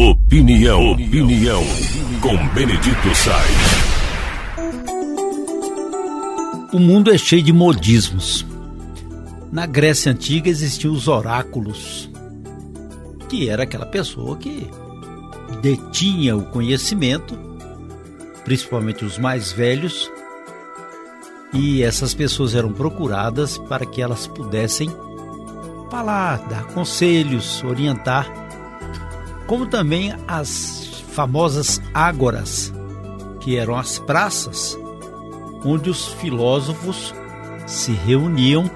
Opinião, opinião, com Benedito Sainz. O mundo é cheio de modismos. Na Grécia Antiga existiam os oráculos, que era aquela pessoa que detinha o conhecimento, principalmente os mais velhos, e essas pessoas eram procuradas para que elas pudessem falar, dar conselhos, orientar, como também as famosas ágoras, que eram as praças onde os filósofos se reuniam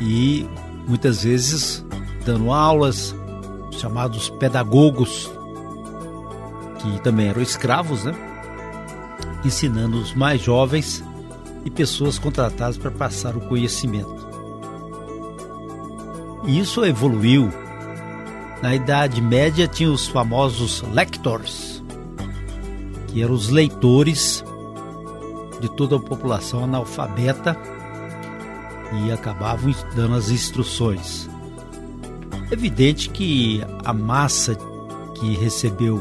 e muitas vezes dando aulas, chamados pedagogos, que também eram escravos, né? ensinando os mais jovens e pessoas contratadas para passar o conhecimento. E isso evoluiu. Na Idade Média tinha os famosos lectors, que eram os leitores de toda a população analfabeta e acabavam dando as instruções. Evidente que a massa que recebeu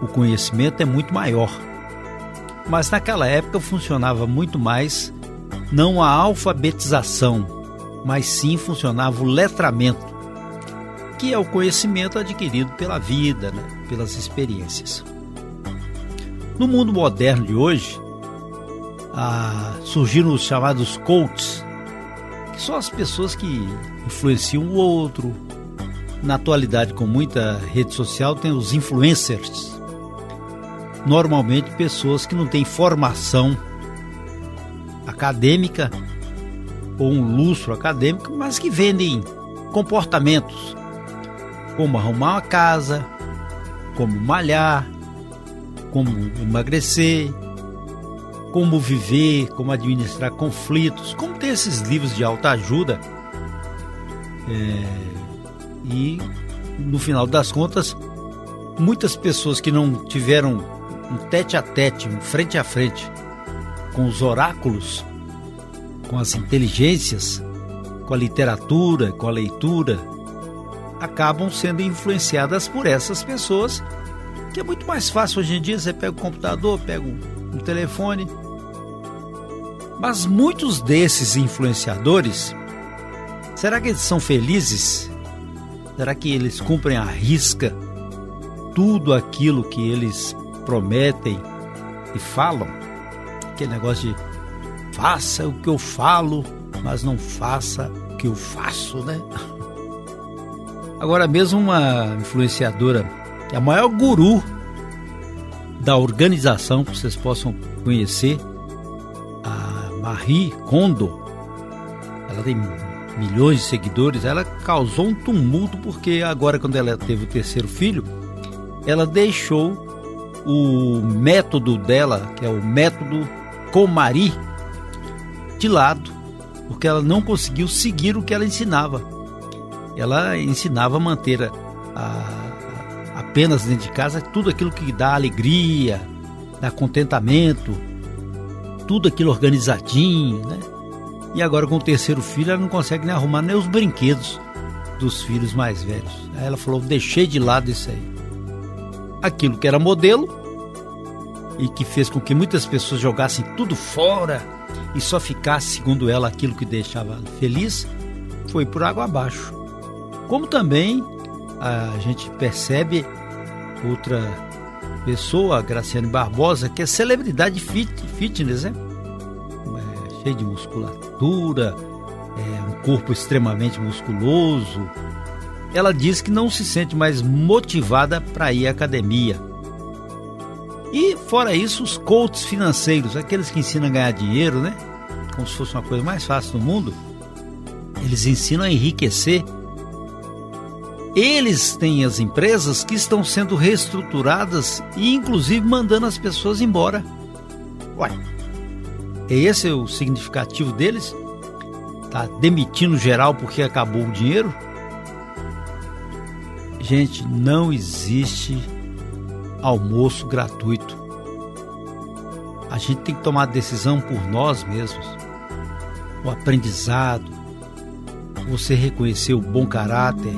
o conhecimento é muito maior, mas naquela época funcionava muito mais não a alfabetização, mas sim funcionava o letramento, que é o conhecimento adquirido pela vida, né, pelas experiências. No mundo moderno de hoje, ah, surgiram os chamados coaches, que são as pessoas que influenciam o outro. Na atualidade, com muita rede social, tem os influencers. Normalmente, pessoas que não têm formação acadêmica ou um lustro acadêmico, mas que vendem comportamentos, como arrumar uma casa, como malhar, como emagrecer, como viver, como administrar conflitos, como ter esses livros de autoajuda. É, e no final das contas, muitas pessoas que não tiveram um tete a tete, um frente a frente com os oráculos, com as inteligências, com a literatura, com a leitura, acabam sendo influenciadas por essas pessoas, que é muito mais fácil hoje em dia, você pega o computador, pega o telefone, mas muitos desses influenciadores, será que eles são felizes? Será que eles cumprem à risca tudo aquilo que eles prometem e falam? Aquele negócio de faça o que eu falo, mas não faça o que eu faço, né? Agora mesmo uma influenciadora, a maior guru da organização que vocês possam conhecer, Marie Kondo, ela tem milhões de seguidores, ela causou um tumulto porque agora quando ela teve o terceiro filho, ela deixou o método dela, que é o método Comari, de lado, porque ela não conseguiu seguir o que ela ensinava. Ela ensinava a manter a, a, apenas dentro de casa tudo aquilo que dá alegria, dá contentamento, tudo aquilo organizadinho, né? E agora com o terceiro filho ela não consegue nem arrumar nem os brinquedos dos filhos mais velhos. Aí ela falou: deixei de lado isso aí. Aquilo que era modelo e que fez com que muitas pessoas jogassem tudo fora e só ficasse, segundo ela, aquilo que deixava feliz, foi por água abaixo. Como também a gente percebe outra pessoa, Graciane Barbosa, que é celebridade fit, fitness, né? É, cheio de musculatura, é, um corpo extremamente musculoso. Ela diz que não se sente mais motivada para ir à academia. E fora isso, os coaches financeiros, aqueles que ensinam a ganhar dinheiro, né? Como se fosse uma coisa mais fácil do mundo. Eles ensinam a enriquecer eles têm as empresas que estão sendo reestruturadas e inclusive mandando as pessoas embora. Ué, é esse o significativo deles? Tá demitindo geral porque acabou o dinheiro? Gente, não existe almoço gratuito. A gente tem que tomar decisão por nós mesmos. O aprendizado, você reconhecer o bom caráter,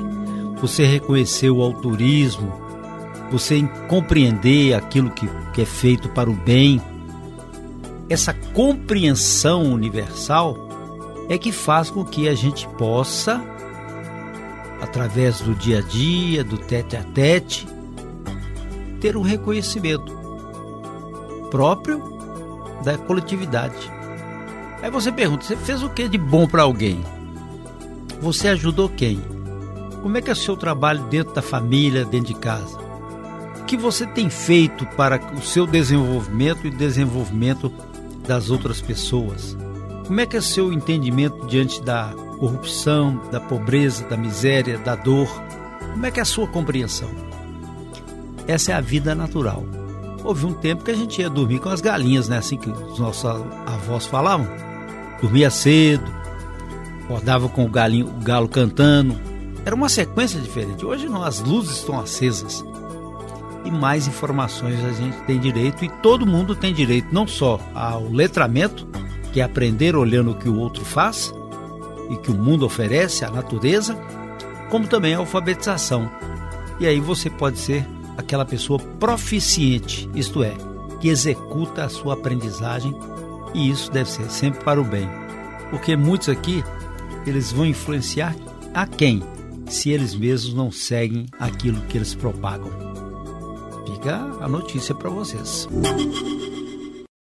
você reconhecer o autorismo, você compreender aquilo que, que é feito para o bem. Essa compreensão universal é que faz com que a gente possa, através do dia a dia, do tete a tete, ter um reconhecimento próprio da coletividade. Aí você pergunta: você fez o que de bom para alguém? Você ajudou quem? Como é que é o seu trabalho dentro da família, dentro de casa? O que você tem feito para o seu desenvolvimento e desenvolvimento das outras pessoas? Como é que é o seu entendimento diante da corrupção, da pobreza, da miséria, da dor? Como é que é a sua compreensão? Essa é a vida natural. Houve um tempo que a gente ia dormir com as galinhas, né? Assim que os nossos avós falavam. Dormia cedo, acordava com o, galinho, o galo cantando. Era uma sequência diferente. Hoje não, as luzes estão acesas. E mais informações a gente tem direito, e todo mundo tem direito não só ao letramento, que é aprender olhando o que o outro faz e que o mundo oferece, a natureza, como também a alfabetização. E aí você pode ser aquela pessoa proficiente, isto é, que executa a sua aprendizagem e isso deve ser sempre para o bem. Porque muitos aqui, eles vão influenciar a quem? Se eles mesmos não seguem aquilo que eles propagam. Fica a notícia para vocês.